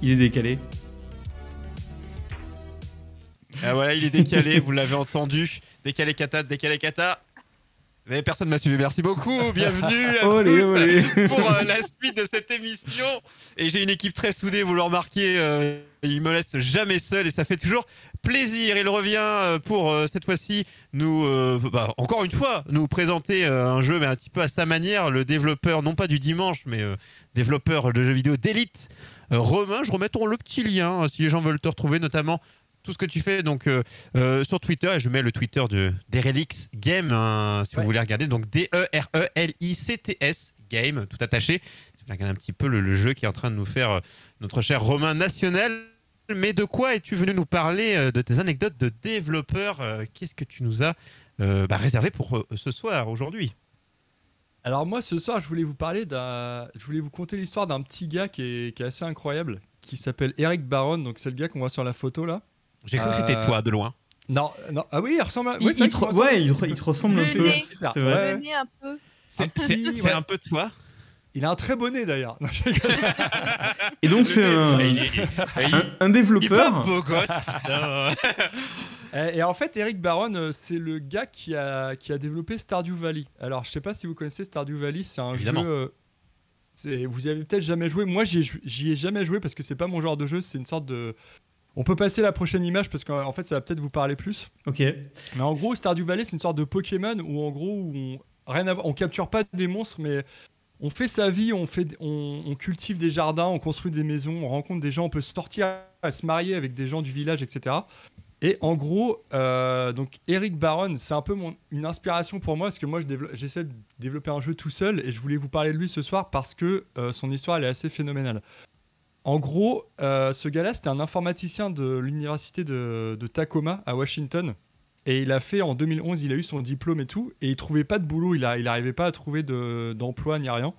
Il est décalé. Ah voilà, il est décalé, vous l'avez entendu. Décalé kata, décalé kata. Mais personne m'a suivi, merci beaucoup. Bienvenue à Olé, tous olé. pour euh, la suite de cette émission. Et j'ai une équipe très soudée, vous le remarquez, euh, il me laisse jamais seul et ça fait toujours plaisir. Il revient euh, pour euh, cette fois-ci nous, euh, bah, encore une fois, nous présenter euh, un jeu, mais un petit peu à sa manière. Le développeur, non pas du dimanche, mais euh, développeur de jeux vidéo d'élite, Romain. Je remets ton- le petit lien hein, si les gens veulent te retrouver, notamment tout ce que tu fais donc euh, euh, sur Twitter et je mets le Twitter de d'Erelix Game hein, si Ouais. vous voulez regarder donc D E R E L I C T S Game tout attaché. Si vous voulez regarder un petit peu le, le jeu qui est en train de nous faire euh, notre cher Romain national. Mais de quoi es-tu venu nous parler euh, de tes anecdotes de développeur euh, Qu'est-ce que tu nous as euh, bah, réservé pour euh, ce soir aujourd'hui? Alors moi ce soir je voulais vous parler d'un, je voulais vous conter l'histoire d'un petit gars qui est, qui est assez incroyable, qui s'appelle Eric Baron. Donc c'est le gars qu'on voit sur la photo là. J'ai cru que Euh, c'était toi de loin. Non, non, ah oui il ressemble. À... Il, ouais, il te, ressemble- ouais, il, te- il te ressemble un Le peu. nez. C'est vrai. Le nez un peu. C'est petit, c'est- ouais. c'est un peu toi. Il a un très beau nez d'ailleurs. Non. Et donc, c'est un, un, un il est pas développeur. beau gosse, putain. Et, et en fait, Eric Baron, euh, c'est le gars qui a, qui a développé Stardew Valley. Alors, je sais pas si vous connaissez Stardew Valley, c'est un Évidemment. jeu. euh, c'est- vous y avez peut-être jamais joué. Moi, j'y ai, jamais joué parce que c'est pas mon genre de jeu. C'est une sorte de. On peut passer la prochaine image parce qu'en en fait, ça va peut-être vous parler plus. Ok. Mais en gros, Stardew Valley, c'est une sorte de Pokémon où en gros, où on, rien à voir, on capture pas des monstres, mais on fait sa vie, on, fait, on, on cultive des jardins, on construit des maisons, on rencontre des gens, on peut sortir, à se marier avec des gens du village, etc. Et en gros, euh, donc Eric Baron, c'est un peu mon, une inspiration pour moi parce que moi, j'essaie de développer un jeu tout seul et je voulais vous parler de lui ce soir parce que euh, son histoire elle est assez phénoménale. En gros, euh, ce gars-là, c'était un informaticien de l'université de, Tacoma à Washington. Et il a fait en 2011, il a eu son diplôme et tout, et il trouvait pas de boulot, il n'arrivait il pas à trouver de- d'emploi ni rien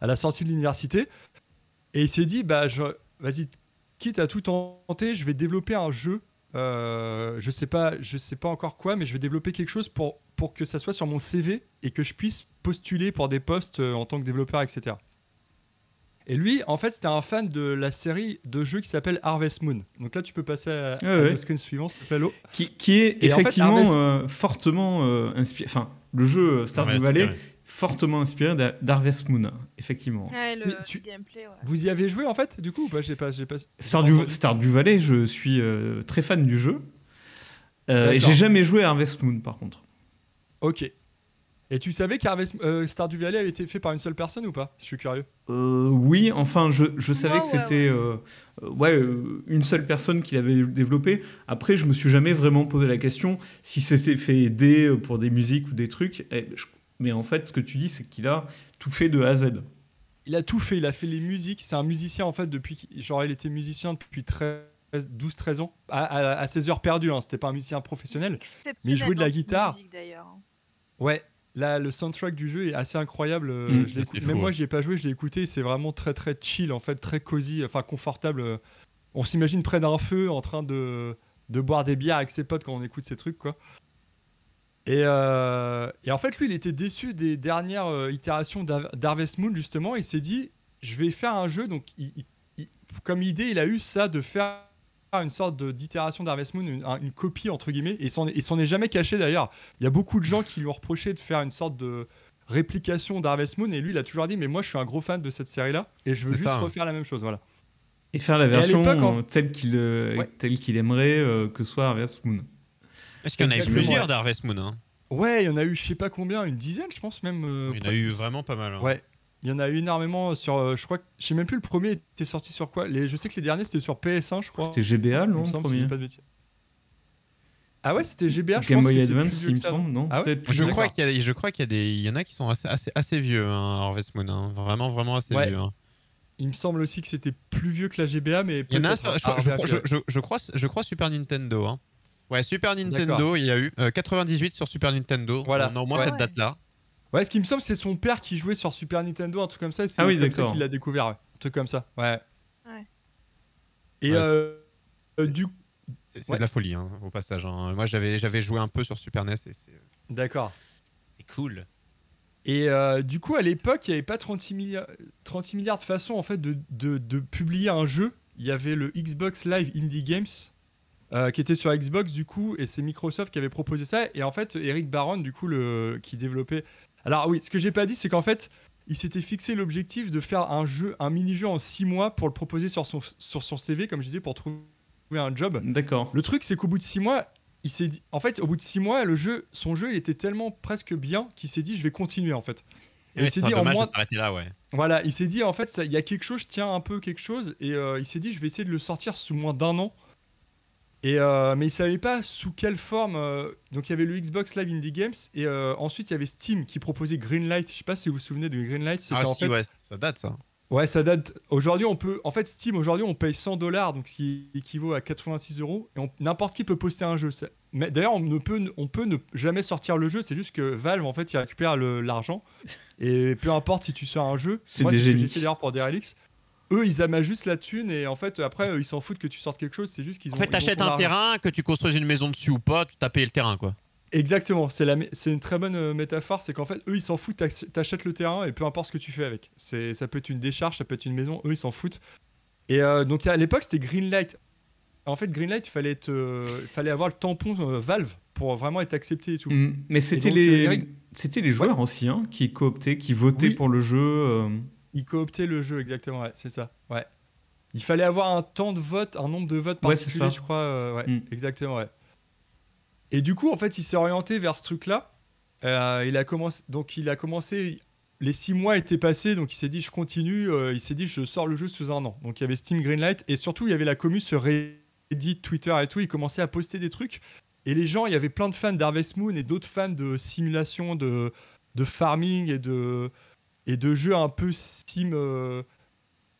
à la sortie de l'université. Et il s'est dit, bah, vas-y, quitte à tout tenter, je vais développer un jeu. Euh, je sais pas, je sais pas encore quoi, mais je vais développer quelque chose pour, pour que ça soit sur mon CV et que je puisse postuler pour des postes euh, en tant que développeur, etc. Et lui, en fait, c'était un fan de la série de jeux qui s'appelle Harvest Moon. Donc là, tu peux passer à, Ouais, à ouais. le screen suivant, s'il te plaît. Qui, qui est Et en fait, effectivement Harvest- euh, fortement euh, inspiré. Enfin, le jeu Stardew Valley. Fortement inspiré d'Ha- d'Harvest Moon, effectivement. Ouais, le, Mais tu- le gameplay, ouais. Vous y avez joué en fait, du coup ou pas? Pas, pas. Stardew. Stardew Valley, je suis euh, très fan du jeu. Euh. J'ai jamais joué à Harvest Moon, par contre. Ok. Et tu savais qu'Harvest euh, Stardew Valley avait été fait par une seule personne ou pas? Je suis curieux. Euh, oui, enfin, je, je savais Ouais, que ouais, c'était ouais, euh, une seule personne qui l'avait développé. Après, je me suis jamais vraiment posé la question si c'était fait aider pour des musiques ou des trucs. Et je- mais en fait, ce que tu dis, c'est qu'il a tout fait de A à Z. Il a tout fait, il a fait les musiques. C'est un musicien en fait depuis. Genre, il était musicien depuis 12-13 ans. À, à- à ses heures perdues, hein. c'était pas un musicien professionnel. Mais il jouait de la guitare. musique, hein. Ouais, là, le soundtrack du jeu est assez incroyable. euh, Mm. je Même fou, moi, ouais. j'y ai pas joué, je l'ai écouté. C'est vraiment très très chill, en fait, très cosy, enfin confortable. On s'imagine près d'un feu en train de, de boire des bières avec ses potes quand on écoute ces trucs, quoi. Et, euh, et en fait, lui, il était déçu des dernières euh, itérations d'Har- d'Harvest Moon, justement. Il s'est dit, je vais faire un jeu. Donc, il- il- il- comme idée, il a eu ça de faire une sorte de- d'itération d'Harvest Moon, une, un- une copie, entre guillemets. Et il s'en est- jamais caché, d'ailleurs. Il y a beaucoup de gens qui lui ont reproché de faire une sorte de réplication d'Harvest Moon. Et lui, il a toujours dit, mais moi, je suis un gros fan de cette série-là. Et je veux juste ça, hein. refaire la même chose. Voilà. Et faire la version en- euh, telle qu'il euh, Ouais. telle qu'il aimerait euh, que soit Harvest Moon. Est-ce qu'il y en a eu plusieurs d'Harvest Moon hein Ouais, il y en a eu, je sais pas combien, une dizaine, je pense même. euh, Il y en a eu vraiment pas mal. hein. Ouais, il y en a eu énormément sur. euh, je crois que. Je sais même plus le premier était sorti sur quoi. Les, je sais que les derniers c'était sur PS1, je crois. C'était GBA, non si pas de bêtises. Ah ouais, c'était GBA, je Game pense Boy Advance, il me semble, non Ah ouais Peut-être plus Je crois qu'il y, a- je crois qu'il y, a des- il y en a qui sont assez, assez, assez vieux, hein, Harvest Moon. hein. Vraiment, vraiment assez Ouais. vieux. hein. Il me semble aussi que c'était plus vieux que la GBA, mais Il y en a je, je- à je- vérifier. je- je crois, je crois Super Nintendo. hein. Ouais, Super Nintendo, il y a eu euh, 98 sur Super Nintendo. Voilà. On a au moins Ouais. cette date-là. Ouais, ce qui me semble, c'est son père qui jouait sur Super Nintendo, un truc comme ça. C'est Ah oui, comme ça qu'il l'a découvert, ouais. un truc comme ça. Ouais. Ouais. Et Ouais, euh, euh, du C'est c'est Ouais. de la folie, hein, au passage. hein. Moi, j'avais j'avais joué un peu sur Super NES c'est d'accord. c'est cool. Et euh, du coup, à l'époque, il n'y avait pas 36 milliards, 36 milliards de façons en fait de, de, de publier un jeu il y avait le Xbox Live Indie Games euh, qui était sur Xbox du coup, et c'est Microsoft qui avait proposé ça. Et en fait, Eric Baron, du coup, le, qui développait. Alors oui, ce que j'ai pas dit, c'est qu'en fait, il s'était fixé l'objectif de faire un jeu, un mini-jeu en 6 mois pour le proposer sur son, sur son CV, comme je disais, pour trouver un job. D'accord. Le truc, c'est qu'au bout de 6 mois, il s'est dit. En fait, au bout de 6 mois, le jeu, son jeu, il était tellement presque bien qu'il s'est dit, je vais continuer en fait. Et il s'est dit en moins. Là, ouais. Voilà, il s'est dit en fait, il y a quelque chose, je tiens un peu quelque chose, et euh, il s'est dit, je vais essayer de le sortir sous moins d'un an. Et euh, mais il savait pas sous quelle forme. euh, donc il y avait le Xbox Live Indie Games et euh, ensuite il y avait Steam qui proposait Greenlight. Je sais pas si vous vous souvenez de Greenlight. C'était Ah, en si, fait. ouais, ça date ça. Ouais, ça date. Aujourd'hui, on peut. En fait, Steam, aujourd'hui, on paye 100 dollars, donc ce qui équivaut à 86 euros, et on- n'importe qui peut poster un jeu. Ça- Mais d'ailleurs, on ne peut, on peut ne jamais sortir le jeu. C'est juste que Valve, en fait, il récupère l'argent, et peu importe si tu sors un jeu. C'est Moi, des c'est ce que j'ai fait d'ailleurs pour DRLX. Eux, ils amasent juste la thune, et en fait, après, eux, ils s'en foutent que tu sortes quelque chose. C'est juste qu'ils En ont. fait, ils ont t'achètes un argent. terrain, que tu construises une maison dessus ou pas, tu t'as payé le terrain quoi. Exactement, c'est la mé- c'est une très bonne euh, métaphore, c'est qu'en fait, eux, ils s'en foutent, t'ach- t'achètes le terrain et peu importe ce que tu fais avec. C'est, ça peut être une décharge, ça peut être une maison, eux, ils s'en foutent. Et euh, donc à l'époque, c'était Greenlight. En fait, Greenlight, il fallait, être, euh, il fallait avoir le tampon euh, Valve pour vraiment être accepté et tout. Mm. Mais c'était donc, les, euh, les joueurs aussi hein, qui cooptaient, qui votaient Oui. pour le jeu. Ils cooptaient le jeu, exactement, ouais, c'est ça. Ouais. Il fallait avoir un temps de vote, un nombre de votes Ouais, particulier, ça. je crois. euh, ouais, Mm. exactement, ouais. Et du coup, en fait, il s'est orienté vers ce truc-là. Euh, il a commencé, donc il a commencé. Les six mois étaient passés, donc il s'est dit je continue. euh, il s'est dit je sors le jeu sous un an. Donc il y avait Steam Greenlight et surtout il y avait la commu sur Reddit, Twitter et tout. Il commençait à poster des trucs et les gens, il y avait plein de fans d'Harvest Moon et d'autres fans de simulation, de, de farming et de et de jeux un peu sim, euh,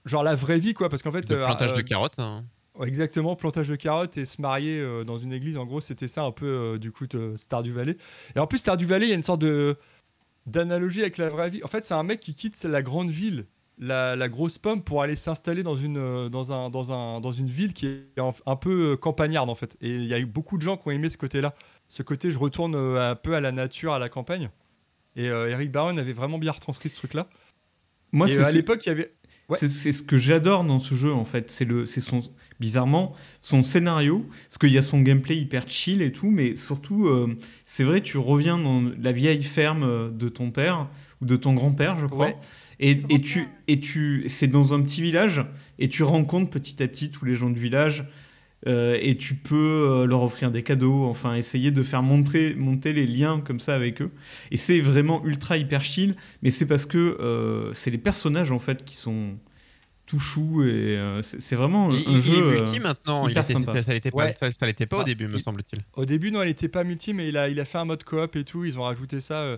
genre la vraie vie quoi. Parce qu'en fait, De euh, plantage euh, de carottes. hein. Exactement, plantage de carottes et se marier euh, dans une église. En gros, c'était ça un peu euh, du coup de Stardew Valley. Et en plus, Stardew Valley, il y a une sorte de d'analogie avec la vraie vie. En fait, c'est un mec qui quitte la grande ville, la, la grosse pomme, pour aller s'installer dans une euh, dans un dans un dans une ville qui est un, un peu euh, campagnarde en fait. Et il y a eu beaucoup de gens qui ont aimé ce côté-là. Ce côté, je retourne euh, un peu à la nature, à la campagne. Et euh, Eric Barron avait vraiment bien retranscrit ce truc-là. Moi, et euh, à ce- l'époque, il y avait Ouais. C'est ce que j'adore dans ce jeu en fait, c'est le, c'est son bizarrement son scénario, parce qu'il y a son gameplay hyper chill et tout, mais surtout euh, c'est vrai tu reviens dans la vieille ferme de ton père ou de ton grand-père je crois, Ouais. et, et tu et tu c'est dans un petit village et tu rencontres petit à petit tous les gens du village euh, et tu peux euh, leur offrir des cadeaux, enfin essayer de faire monter, monter les liens comme ça avec eux. Et c'est vraiment ultra hyper chill, mais c'est parce que euh, c'est les personnages en fait qui sont tout choux et euh, c'est vraiment Il, un il jeu. est euh, multi maintenant. Il était, sympa. ça, l'était pas, Ouais. ça, ça l'était pas au Ah, début, me il- semble-t-il. Au début, non, elle n'était pas multi, mais il a, il a fait un mode coop et tout. Ils ont rajouté ça. euh.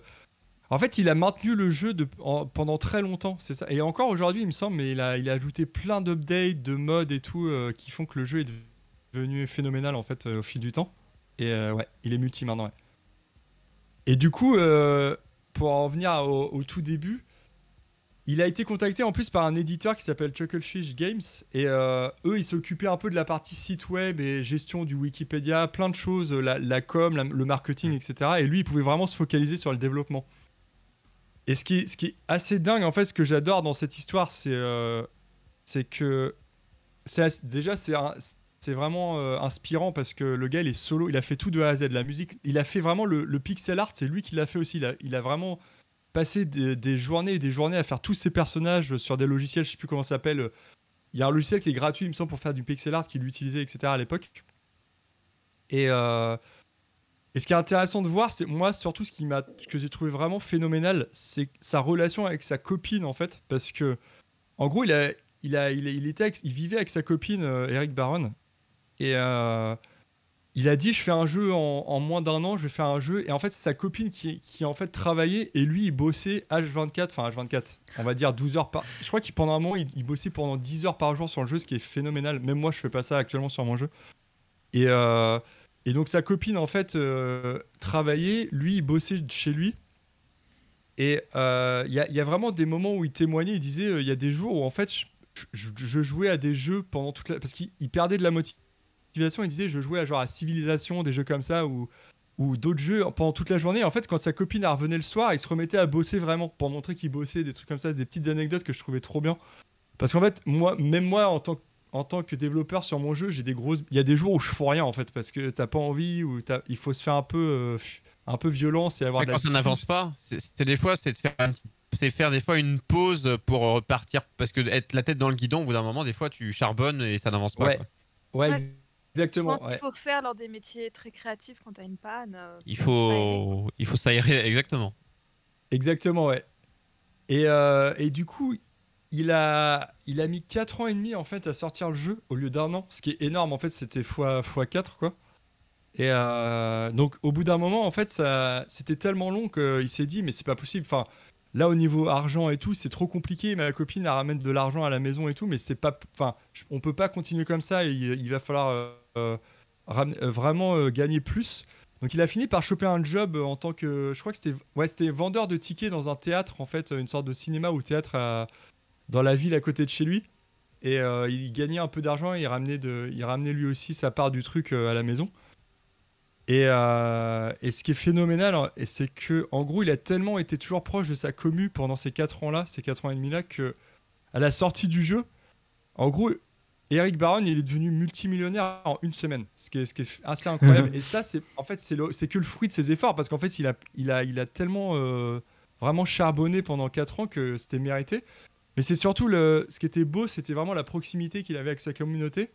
En fait, il a maintenu le jeu de, en- pendant très longtemps, c'est ça. Et encore aujourd'hui, il me semble, mais il a, il a ajouté plein d'updates, de modes et tout, euh, qui font que le jeu est devenu phénoménal en fait euh, au fil du temps. Et euh, ouais, il est multi maintenant. Et du coup, euh, pour en venir au, tout début, il a été contacté en plus par un éditeur qui s'appelle Chucklefish Games. Et eux, ils s'occupaient un peu de la partie site web et gestion du Wikipédia, plein de choses, la, com, le marketing, etc. Et lui, il pouvait vraiment se focaliser sur le développement. Et ce qui ce qui est assez dingue, en fait, ce que j'adore dans cette histoire, c'est euh, que déjà c'est un- c'est vraiment euh, inspirant parce que le gars il est solo, il a fait tout de A à Z, la musique, il a fait vraiment le, pixel art, c'est lui qui l'a fait aussi. Il a, vraiment passé des, journées et des journées à faire tous ces personnages sur des logiciels, je sais plus comment ça s'appelle. Il y a un logiciel qui est gratuit, il me semble, pour faire du pixel art qu'il utilisait, etc. à l'époque. Et, euh, et ce qui est intéressant de voir, c'est moi surtout ce qui ce que j'ai trouvé vraiment phénoménal, c'est sa relation avec sa copine en fait, parce que en gros il a, il a, il, il était, il vivait avec sa copine euh, Eric Baron et euh, il a dit je fais un jeu en, moins d'un an, je vais faire un jeu et en fait c'est sa copine qui, qui en fait travaillait et lui il bossait H24, enfin H24, on va dire 12 heures par, je crois qu'il pendant un moment il, bossait pendant 10 heures par jour sur le jeu, ce qui est phénoménal. Même moi je fais pas ça actuellement sur mon jeu. Et euh, et donc sa copine en fait euh, travaillait, lui il bossait chez lui. Et il y, a- y a vraiment des moments où il témoignait, il disait il y a des jours où en fait je, jouais à des jeux pendant toute la... Parce qu'il il perdait de la motivation, il disait je jouais à genre à Civilisation, des jeux comme ça, ou, ou d'autres jeux pendant toute la journée. En fait quand sa copine elle revenait le soir, il se remettait à bosser vraiment pour montrer qu'il bossait, des trucs comme ça, des petites anecdotes que je trouvais trop bien. Parce qu'en fait, moi, même moi en tant que en tant que développeur sur mon jeu, j'ai des grosses. Il y a des jours où je fous rien en fait parce que t'as pas envie ou t'as- il faut se faire un peu, euh, un peu violence et avoir Ouais, de la quand ça n'avance pas, c'est des fois, c'est de faire un c'est faire des fois une pause pour repartir parce que être la tête dans le guidon, au bout d'un moment, des fois, tu charbonnes et ça n'avance pas. Ouais. quoi. Ouais, Je exactement. pense qu'il faut faire lors des métiers très créatifs quand t'as une panne. euh, Il faut, il faut s'aérer exactement. Exactement, ouais. Et, euh, et du coup, il a, il a mis 4 ans et demi en fait à sortir le jeu au lieu d'un an, ce qui est énorme en fait, c'était x, x4 quoi. Et euh, donc au bout d'un moment en fait, ça, c'était tellement long qu'il s'est dit mais c'est pas possible. Enfin, là au niveau argent et tout, c'est trop compliqué. Ma copine elle ramène de l'argent à la maison et tout, mais c'est pas, enfin, on peut pas continuer comme ça. Et il, va falloir euh, euh, euh, vraiment gagner plus. Donc il a fini par choper un job en tant que, je crois que c'était, ouais, c'était vendeur de tickets dans un théâtre en fait, une sorte de cinéma ou théâtre dans la ville à côté de chez lui. Et il gagnait un peu d'argent, et il ramenait de, il ramenait lui aussi sa part du truc à la maison. Et, euh, et ce qui est phénoménal, hein, c'est que en gros, il a tellement été toujours proche de sa commu pendant ces 4 ans-là, ces 4 ans et demi-là, que à la sortie du jeu, en gros, Eric Baron, il est devenu multimillionnaire en une semaine, ce qui est, ce qui est assez incroyable. et ça, c'est en fait, c'est que le fruit de ses efforts, parce qu'en fait, il a, il a, il a tellement euh, vraiment charbonné pendant 4 ans que c'était mérité. Mais c'est surtout le, ce qui était beau, c'était vraiment la proximité qu'il avait avec sa communauté.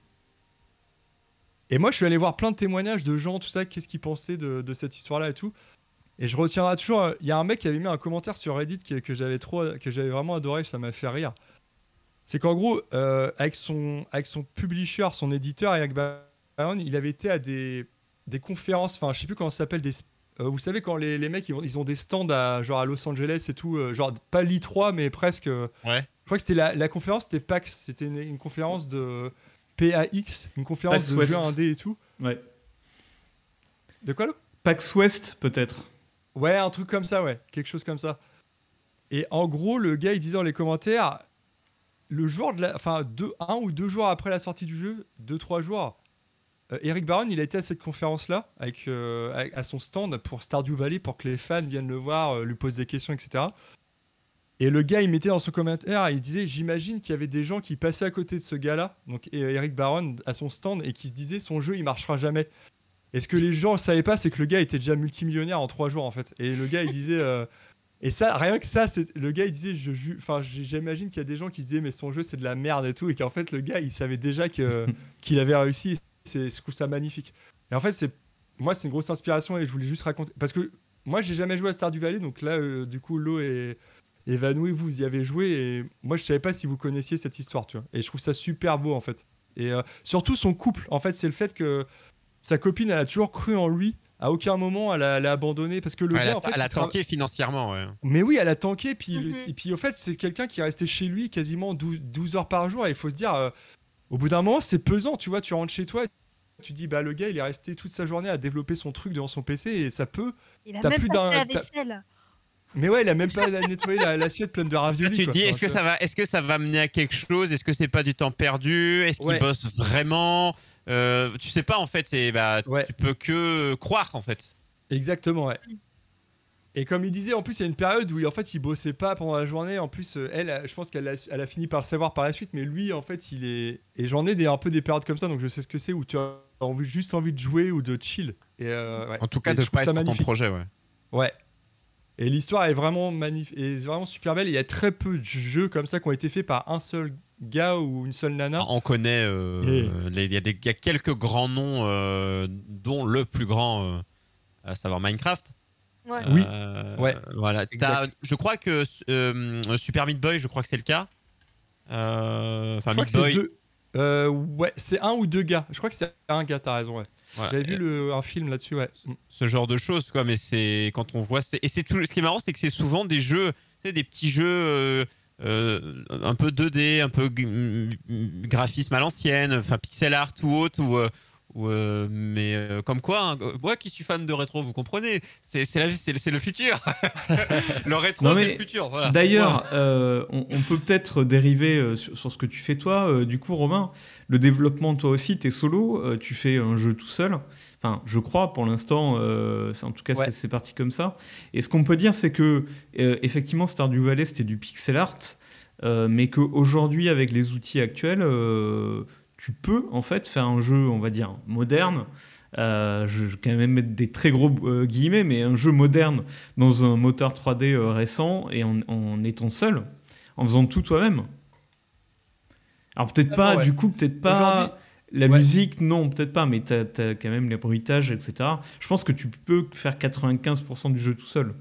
Et moi, je suis allé voir plein de témoignages de gens, tout ça, qu'est-ce qu'ils pensaient de, de cette histoire-là et tout. Et je retiendrai toujours. Il y a un mec qui avait mis un commentaire sur Reddit que j'avais trop, que j'avais vraiment adoré, ça m'a fait rire. C'est qu'en gros, euh, avec son, avec son publisher, son éditeur, Eric Baron, il avait été à des, des conférences. Enfin, je sais plus comment ça s'appelle. Des, euh, vous savez quand les, les mecs ils ont, ils ont des stands à genre à Los Angeles et tout, euh, genre pas l'I3 mais presque. Ouais. je crois que c'était la, la conférence, c'était PAX, c'était une, une conférence de PAX, une conférence PAX de West. jeux indés et tout. Ouais. De quoi là? Pax West, peut-être. Ouais, un truc comme ça, ouais, quelque chose comme ça. Et en gros, le gars il disait dans les commentaires, le jour de la, enfin deux, un ou deux jours après la sortie du jeu, deux trois jours, euh, Eric Baron il a été à cette conférence là avec, euh, avec- à son stand pour Stardew Valley pour que les fans viennent le voir, euh, lui poser des questions, etc. Et le gars, il mettait dans son commentaire, il disait J'imagine qu'il y avait des gens qui passaient à côté de ce gars-là, donc et Eric Baron, à son stand, et qui se disaient Son jeu, il marchera jamais. Et ce que les gens ne savaient pas, c'est que le gars était déjà multimillionnaire en trois jours, en fait. Et le gars, il disait. euh, et ça, rien que ça, c'est- le gars, il disait je, ju- Enfin, j'imagine qu'il y a des gens qui se disaient Mais son jeu, c'est de la merde et tout. Et qu'en fait, le gars, il savait déjà que- qu'il avait réussi. C'est, je trouve ça magnifique. Et en fait, c'est. Moi, c'est une grosse inspiration et je voulais juste raconter. Parce que moi, j'ai jamais joué à Stardew Valley, donc là, euh, du coup, l'eau est évanoui, vous y avez joué et moi je savais pas si vous connaissiez cette histoire, tu vois. Et je trouve ça super beau en fait. Et euh, surtout son couple, en fait, c'est le fait que sa copine, elle a toujours cru en lui. À aucun moment, elle a, elle a abandonné parce que le Ouais, elle gars, a, en fait, elle a tanké financièrement. Ouais. Mais oui, elle a tanké. Puis, le- Mhm. et puis, au fait, c'est quelqu'un qui est resté chez lui quasiment 12, 12 heures par jour. Et il faut se dire, euh, au bout d'un moment, c'est pesant. Tu vois, tu rentres chez toi, tu dis, bah, le gars, il est resté toute sa journée à développer son truc devant son PC et ça peut. Il a T'as même plus pas d'un- fait la vaisselle. Mais ouais, il a même pas nettoyé la- l'assiette pleine de raviolis. tu te dis, est-ce que ça va, est-ce que ça va mener à quelque chose? Est-ce que c'est pas du temps perdu? Est-ce qu'il Ouais. bosse vraiment? Euh, Tu sais pas en fait, et bah, Ouais. tu peux que croire en fait. Exactement, ouais. Et comme il disait, en plus, il y a une période où en fait, il bossait pas pendant la journée. En plus, euh, elle, je pense qu'elle a, elle a fini par le savoir par la suite, mais lui, en fait, il est. Et j'en ai des, un peu des périodes comme ça, donc je sais ce que c'est où tu as envie, juste envie de jouer ou de chill. Et euh, ouais. En tout cas, Et de je pas ça être ton projet, ouais. Ouais. Et l'histoire est vraiment magnifique, et vraiment super belle. Il y a très peu de jeux comme ça qui ont été faits par un seul gars ou une seule nana. On connaît, euh, Et- les- il y, a des- il y a quelques grands noms, euh, dont le plus grand, euh, à savoir Minecraft. Ouais. Oui. Euh, Ouais. Voilà. Je crois que euh, Super Meat Boy, je crois que c'est le cas. Enfin, je crois Meat que c'est Boy. deux. Euh, ouais, c'est un ou deux gars. Je crois que c'est un gars, t'as raison, ouais. Voilà. J'avais vu le, un film là-dessus, ouais. ce genre de choses quoi mais c'est quand on voit c'est et c'est tout ce qui est marrant c'est que c'est souvent des jeux des petits jeux euh, euh, un peu 2D un peu graphisme à l'ancienne enfin pixel art ou autre ou, euh, ou, euh, mais euh, comme quoi hein, moi qui suis fan de rétro vous comprenez c'est le, futur le rétro c'est le futur voilà D'ailleurs, euh, on, on peut peut-être dériver euh, sur, sur ce que tu fais toi. Euh, du coup, Romain, le développement, toi aussi, tu es solo, euh, tu fais un jeu tout seul. Enfin, je crois, pour l'instant, euh, en tout cas, Ouais. c'est- parti comme ça. Et ce qu'on peut dire, c'est que, euh, effectivement, Stardew Valley, c'était du pixel art, euh, mais qu'aujourd'hui, avec les outils actuels, euh, tu peux en fait faire un jeu, on va dire, moderne. Euh, je vais quand même mettre des très gros euh, guillemets, mais un jeu moderne dans un moteur 3D euh, récent et en, en étant seul, en faisant tout toi-même. Alors peut-être pas, ouais. du coup, peut-être pas la ouais. musique, non, peut-être pas, mais t'as as quand même les bruitages, etc. Je pense que tu peux faire 95% du jeu tout seul.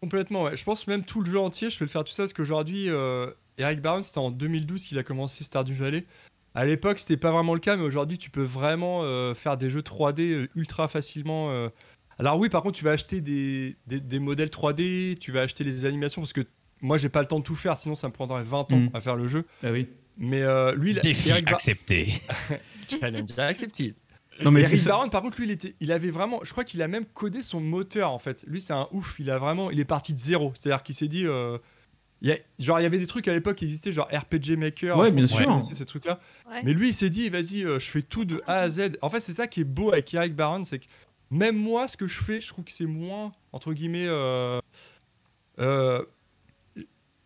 Complètement, ouais. Je pense même tout le jeu entier, je peux le faire tout ça parce qu'aujourd'hui, euh, Eric Barron, c'était en 2012 qu'il a commencé Stardew Valley. À l'époque, c'était pas vraiment le cas, mais aujourd'hui, tu peux vraiment euh, faire des jeux 3D euh, ultra facilement. euh. Alors, oui, par contre, tu vas acheter des, des, des modèles 3D, tu vas acheter les animations parce que moi, j'ai pas le temps de tout faire, sinon ça me prendrait 20 ans Mm. à faire le jeu. Ah oui. Mais euh, lui, il- Défi Eric accepté. Challenge accepted. Non, mais Eric ça. Barron, par contre, lui, il, était, il avait vraiment. Je crois qu'il a même codé son moteur, en fait. Lui, c'est un ouf. Il a vraiment. Il est parti de zéro. C'est-à-dire qu'il s'est dit. euh, y a- genre, il y avait des trucs à l'époque qui existaient, genre RPG Maker. Ouais, bien sûr. ces trucs-là. Ouais. Mais lui, il s'est dit, vas-y, euh, je fais tout de A à Z. En fait, c'est ça qui est beau avec Eric Barron, c'est que même moi, ce que je fais, je trouve que c'est moins, entre guillemets. euh, euh,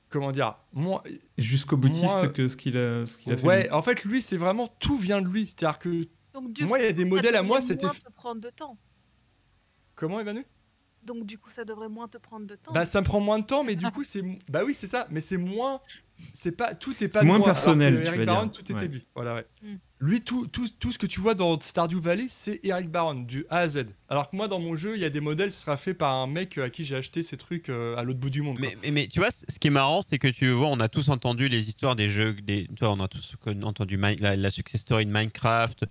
comment dire moins, Jusqu'au boutiste Moi, que ce qu'il a, ce qu'il a fait. Ouais, en fait, lui, c'est vraiment tout vient de lui. C'est-à-dire que. Donc, du Moi, il y a des modèles à moi, c'était- moins te prendre de temps. Comment, Emmanuel? Donc, du coup, ça devrait moins te prendre de temps. Bah ça me prend moins de temps, mais du coup c'est bah oui c'est ça, mais c'est moins c'est pas tout est pas C'est de moins moi, alors personnel, que tu Eric dire. tout était Ouais. lui. Voilà ouais. Mm. Lui tout, tout, tout ce que tu vois dans Stardew Valley c'est Eric Barron du A à Z. Alors que moi dans mon jeu il y a des modèles ce sera fait par un mec à qui j'ai acheté ces trucs euh, à l'autre bout du monde. Mais, mais, mais tu vois, ce qui est marrant, c'est que tu vois, on a tous entendu les histoires des jeux, des, tu vois, on a tous entendu la success story de Minecraft,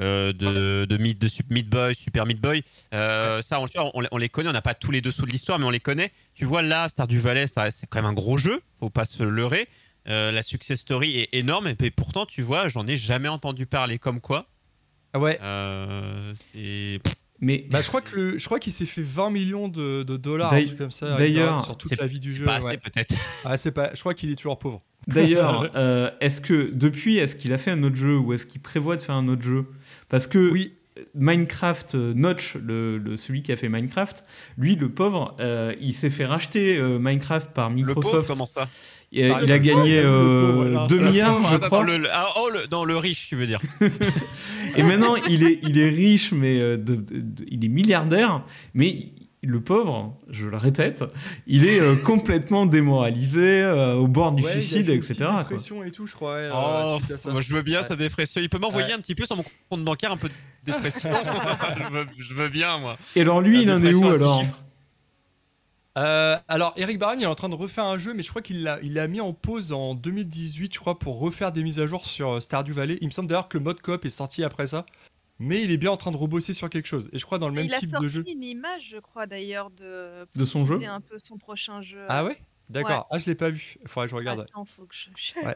euh, de, de, Meat, de Meat Boy, Super Meat Boy. Euh, Ça, on, les- on les connaît, on n'a pas tous les dessous de l'histoire, mais on les connaît. Tu vois, là, Stardew Valley, ça, c'est quand même un gros jeu, faut pas se leurrer. Euh, la success story est énorme, et pourtant, tu vois, j'en ai jamais entendu parler comme quoi. Ah ouais. Euh, c'est Mais Bah je crois que le- je crois qu'il s'est fait 20 millions de, de dollars comme ça d'ailleurs, sur toute c'est- la vie du c'est jeu. pas assez, ouais. peut-être. Ah c'est pas je crois qu'il est toujours pauvre. D'ailleurs, euh, est-ce que depuis, est-ce qu'il a fait un autre jeu ou est-ce qu'il prévoit de faire un autre jeu? Parce que Oui. Minecraft, euh, Notch, le, le- celui qui a fait Minecraft, lui, le pauvre, euh, il s'est fait racheter euh, Minecraft par Le pauvre, Microsoft. comment ça il a gagné euh, pauvre, alors, 2 ça- milliards, je crois. dans le, ah, oh, le- dans le riche, tu veux dire. Et maintenant, il est, il est riche, mais de- de- de- il est milliardaire. Mais le pauvre, je le répète, il est euh, complètement démoralisé, euh, au bord du Ouais, il a suicide, fait une etc. quoi. dépression et tout je crois. ouais, euh, Oh, ça. je veux bien Ouais. sa dépression. Il peut m'envoyer Ouais. un petit peu sur mon compte bancaire un peu de dépression. je, veux, je veux bien, moi. Et alors lui, La il en est où alors. Euh, alors, Eric Barron, il est en train de refaire un jeu, mais je crois qu'il l'a il l'a mis en pause en 2018, je crois, pour refaire des mises à jour sur Stardew Valley. Il me semble d'ailleurs que le mode coop est sorti après ça. Mais il est bien en train de rebosser sur quelque chose. Et je crois dans le même il a type sorti de jeu. une image, je crois, d'ailleurs, de. De son jeu C'est un peu son prochain jeu. Ah ouais? D'accord. Ah, je l'ai pas vu. Il faudrait que je regarde. Attends, faut que je cherche. Ouais.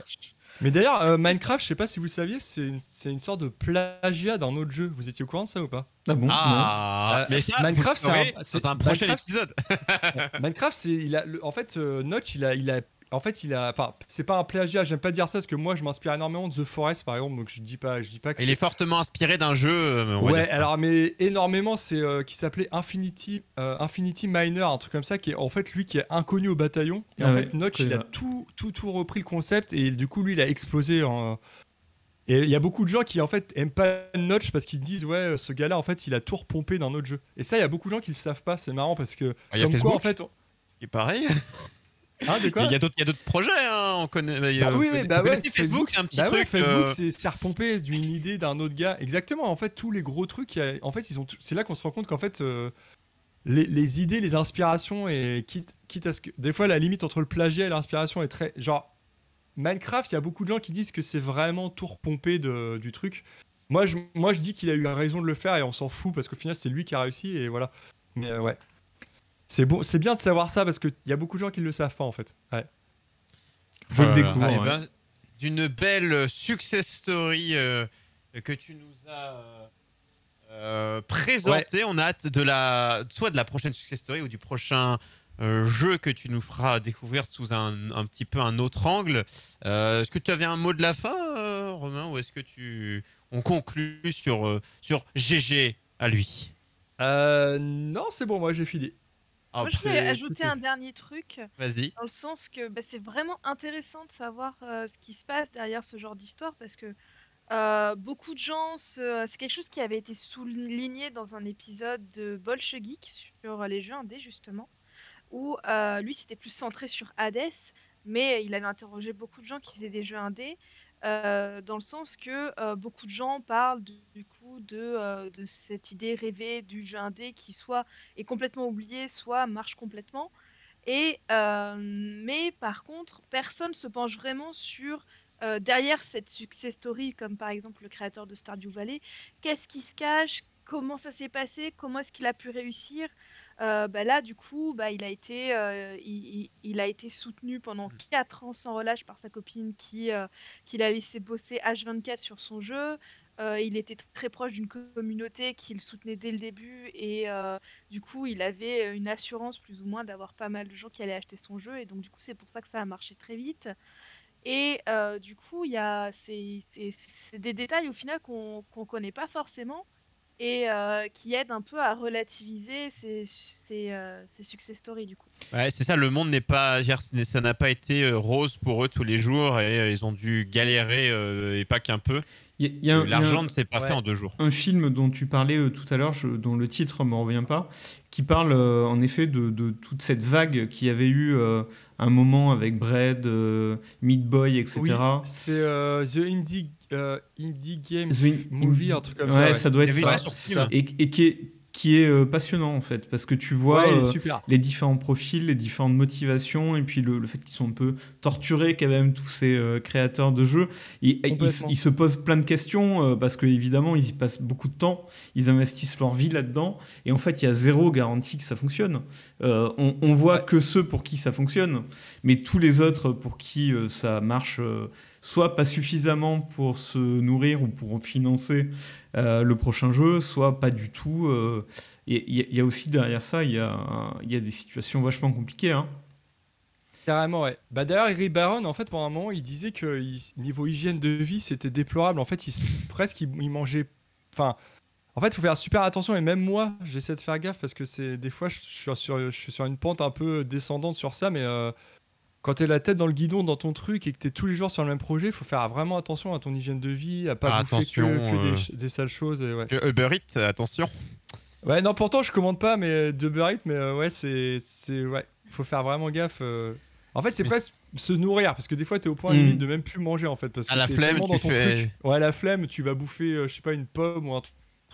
Mais d'ailleurs, euh, Minecraft, je sais pas si vous le saviez, c'est une, sorte de plagiat d'un autre jeu. Vous étiez au courant de ça ou pas? Ah bon Ah, Euh, mais ça, Minecraft, c'est un- prochain Minecraft, épisode. Minecraft, c'est il a le- en fait euh, Notch, il a il a en fait il a enfin c'est pas un plagiat, j'aime pas dire ça parce que moi je m'inspire énormément de The Forest par exemple, donc je dis pas je dis pas que Il est fortement inspiré d'un jeu. euh, on va Ouais, dire. alors mais énormément, c'est euh, qui s'appelait Infinity euh, Infinity Miner, un truc comme ça qui est en fait lui qui est inconnu au bataillon. Et Ah en ouais, fait Notch, il a tout tout tout repris le concept et du coup lui il a explosé en et il y a beaucoup de gens qui en fait aiment pas Notch parce qu'ils disent ouais ce gars-là en fait il a tout repompé d'un autre jeu. Et ça il y a beaucoup de gens qui le savent pas, c'est marrant parce que Ah, il y a comme Facebook quoi en fait on- est pareil. hein, de quoi Il y a d'autres il y a d'autres projets, hein, on connaît. mais, Bah euh, oui, connaissez- bah ouais, Facebook, c'est un petit bah ouais, truc. Facebook, euh, c'est c'est repompé d'une idée d'un autre gars. Exactement. En fait, tous les gros trucs, en fait, ils ont. C'est là qu'on se rend compte qu'en fait, euh, les, les idées, les inspirations et quitte, quitte à ce que, des fois, la limite entre le plagiat et l'inspiration est très, genre, Minecraft, il y a beaucoup de gens qui disent que c'est vraiment tout repompé de, du truc. Moi, je, moi, je dis qu'il a eu raison de le faire et on s'en fout parce qu'au final, c'est lui qui a réussi et voilà. Mais euh, ouais. C'est bon, c'est bien de savoir ça parce qu'il y a beaucoup de gens qui ne le savent pas en fait. Ouais. Je le Voilà. découvre. Eh ouais. ben, D'une belle success story euh, que tu nous as euh, présentée. On a hâte de la, soit de la prochaine success story ou du prochain euh, jeu que tu nous feras découvrir sous un, un petit peu un autre angle. Euh, est-ce que tu avais un mot de la fin, euh, Romain, ou est-ce que tu on conclut sur euh, sur GG à lui? Euh, non, c'est bon, moi j'ai fini. Ah, je voulais ajouter un dernier truc, Vas-y. dans le sens que bah, c'est vraiment intéressant de savoir euh, ce qui se passe derrière ce genre d'histoire, parce que euh, beaucoup de gens, se- c'est quelque chose qui avait été souligné dans un épisode de Bolchegeek sur les jeux indés, justement, où euh, lui, c'était plus centré sur Hades, mais il avait interrogé beaucoup de gens qui faisaient des jeux indés, euh, dans le sens que euh, beaucoup de gens parlent du, coup de, euh, de cette idée rêvée du jeu indé qui soit est complètement oublié, soit marche complètement. Et, mais par contre, personne se penche vraiment sur derrière cette success story, comme par exemple le créateur de Stardew Valley, qu'est-ce qui se cache, comment ça s'est passé, comment est-ce qu'il a pu réussir? Euh, bah là, du coup, bah, il, a été, euh, il, il- il a été soutenu pendant 4 ans sans relâche par sa copine qui, euh, qui l'a laissé bosser H24 sur son jeu. Euh, il était très proche d'une communauté qui le soutenait dès le début et euh, du coup, il avait une assurance plus ou moins d'avoir pas mal de gens qui allaient acheter son jeu et donc du coup, c'est pour ça que ça a marché très vite. Et euh, du coup, il y a c'est c'est- c'est des détails au final qu'on qu'on connaît pas forcément et euh, qui aident un peu à relativiser euh, ces success stories du coup. Ouais, c'est ça, le monde n'est pas. Ça n'a pas été euh, rose pour eux tous les jours et ils ont dû galérer et pas qu'un peu. Y y y L'argent ne s'est pas Ouais. fait en deux jours. un film dont tu parlais euh, tout à l'heure, dont le titre me revient pas, qui parle euh, en effet de, de toute cette vague qui avait eu euh, un moment avec Bread, euh, Meat Boy, etc. Oui, c'est euh, The Indie, euh, Indie Game The In- Movie, un truc comme ça. ouais, ouais. ça doit être ça. sur et qui est, qui est euh, passionnant en fait, parce que tu vois Ouais, euh, les différents profils, les différentes motivations, et puis le, le fait qu'ils sont un peu torturés quand même, tous ces euh, créateurs de jeux. Et- ils, se posent plein de questions, euh, parce que évidemment, ils y passent beaucoup de temps, ils investissent leur vie là-dedans, et en fait, il y a zéro garantie que ça fonctionne. On, on voit que ceux pour qui ça fonctionne, mais tous les autres pour qui ça marche, soit pas suffisamment pour se nourrir ou pour financer euh, le prochain jeu, soit pas du tout. euh, Il y, a- aussi derrière ça, il y a, des situations vachement compliquées. Hein. Carrément, ouais. Bah d'ailleurs, Eric Barron, en fait, pendant un moment, il disait que niveau hygiène de vie, c'était déplorable. En fait, il, presque, il, mangeait. Enfin, en fait, il faut faire super attention. Et même moi, j'essaie de faire gaffe parce que des fois, je suis sur, je suis sur une pente un peu descendante sur ça. Mais euh, quand t'es la tête dans le guidon dans ton truc et que t'es tous les jours sur le même projet, il faut faire vraiment attention à ton hygiène de vie, à pas Ah, bouffer que, euh. des, sales choses. Et ouais. Que Uber Eats, attention. Ouais, non, pourtant, je commande pas mais de Uber Eats, mais euh, ouais, c'est. c'est ouais, faut faire vraiment gaffe. euh. En fait, c'est Mais- presque se nourrir, parce que des fois, t'es au point Mm. limite de même plus manger, en fait. Parce que À la flemme, tu fais- truc. Ouais, à la flemme, tu vas bouffer, euh, je sais pas, une pomme ou un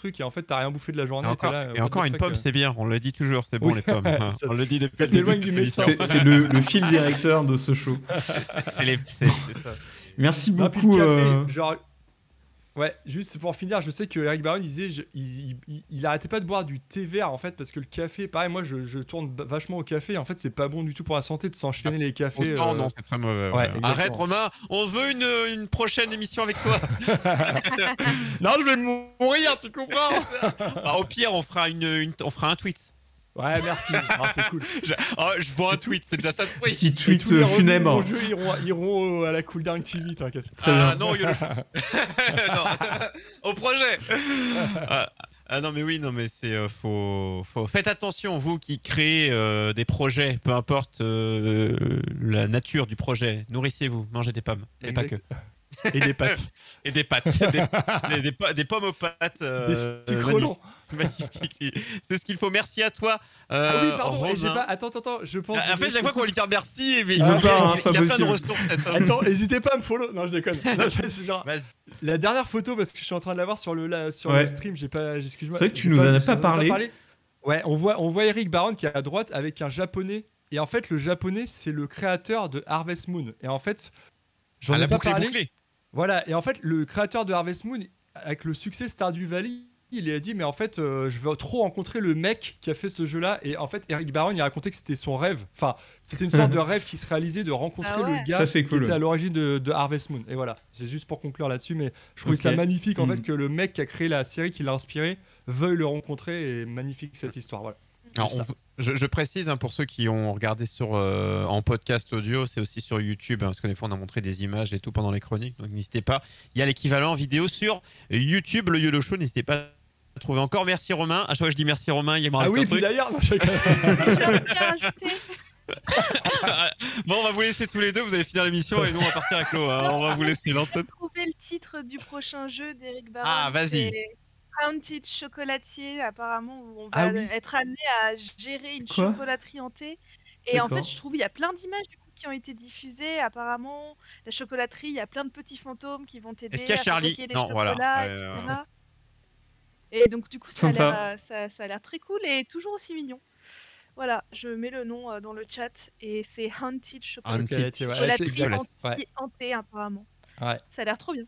truc, et en fait, t'as rien bouffé de la Et journée. encore, t'es là, et encore une pomme, euh. c'est bien. On le dit toujours, c'est bon Oui. les pommes. hein. Ça- on le dit depuis ça t'éloigne du médecin. C'est c'est le, le fil directeur de ce show. C'est les- c'est- c'est ça. Merci beaucoup. café, euh, genre. Ouais, juste pour finir, je sais que Eric Barron disait, je- il, il- il- arrêtait pas de boire du thé vert en fait, parce que le café, pareil, moi je, je tourne vachement au café, en fait c'est pas bon du tout pour la santé de s'enchaîner les cafés. Autant, euh, non, c'est très mauvais. ouais, ouais. exactement. Arrête, Romain. On veut une, une prochaine émission avec toi. Non, je vais mourir, tu comprends? Ah, au pire, on fera, une, une- on fera un tweet. Ouais, merci, Ah, c'est cool. Je, oh, je vois un tweet, c'est déjà ça de tweet. Petit Et tweet tous les euh, revenus de funèbre. mon jeu iront, iront à la cooldown TV, t'inquiète. Ah bien. non, Yolo. Au projet. ah, ah, non mais oui, non mais c'est euh, faut, faut faites attention vous qui créez euh, des projets, peu importe euh, la nature du projet. Nourrissez-vous, mangez des pommes, mais pas que. Et des pâtes. Et des pâtes, des, des- des po- des pommes aux pâtes. euh, des sucrelons. magnifiques. magnifiques. C'est ce qu'il faut. Merci à toi. Ah euh, oui, pardon, et pas. Attends, attends, attends, je pense. En fait, chaque fois qu'on lui dit merci, Il veut pas, hein, il y a plein de ressources. peut-être. Attends, n'hésitez pas à me follow. Non, je déconne. Non, genre-. La dernière photo, parce que je suis en train de la voir sur le, la- sur Ouais. le stream, j'ai pas. Excuse-moi. C'est vrai que tu nous en as pas parlé. Ouais, on voit, on voit Eric Baron qui est à droite avec un japonais. Et en fait, le japonais, c'est le créateur de Harvest Moon. Et en fait, j'en Ah, ai la pas boucle parlé. Voilà, et en fait, le créateur de Harvest Moon, avec le succès Stardew Valley, il a dit, mais en fait, euh, je veux trop rencontrer le mec qui a fait ce jeu-là. Et en fait, Eric Baron, il a raconté que c'était son rêve. Enfin, c'était une sorte de rêve qui se réalisait de rencontrer Ah ouais. le gars Ça, qui était à l'origine de, de Harvest Moon. Et voilà, c'est juste pour conclure là-dessus, mais je trouvais ça magnifique, en fait, que le mec qui a créé la série, qui l'a inspiré, veuille le rencontrer. Et magnifique cette histoire, voilà. Alors, Juste on- je, je précise hein, pour ceux qui ont regardé sur, euh, en podcast audio, c'est aussi sur YouTube, hein, parce que des fois on a montré des images et tout pendant les chroniques, donc n'hésitez pas. Il y a l'équivalent en vidéo sur YouTube, le YOLO Show, n'hésitez pas à trouvé encore. Merci Romain. À chaque fois que je dis merci Romain, il me reste Ah oui, un puis d'ailleurs. Bon, on va vous laisser tous les deux. Vous allez finir l'émission et nous on va partir avec l'eau. hein. On va vous laisser l'antenne. trouver le titre du prochain jeu d'Eric Baron. Ah, vas-y. Haunted Chocolatier, apparemment, où on va Ah oui. être amené à gérer une Quoi? chocolaterie hantée. Et en fait, D'accord. je trouve il y a plein d'images du coup qui ont été diffusées. Apparemment, la chocolaterie, il y a plein de petits fantômes qui vont t'aider Est-ce qu'il y a à Charlie fabriquer les Non, voilà. chocolats, etc. euh, Et donc du coup, ça a Sympa. l'air, euh, ça, ça a l'air très cool et toujours aussi mignon. Voilà, je mets le nom euh, dans le chat et c'est Haunted Chocolatier. Haunted Chocolatier, ouais. Chocolaterie exact. Ouais. hantée, apparemment. Ouais. Ça a l'air trop bien.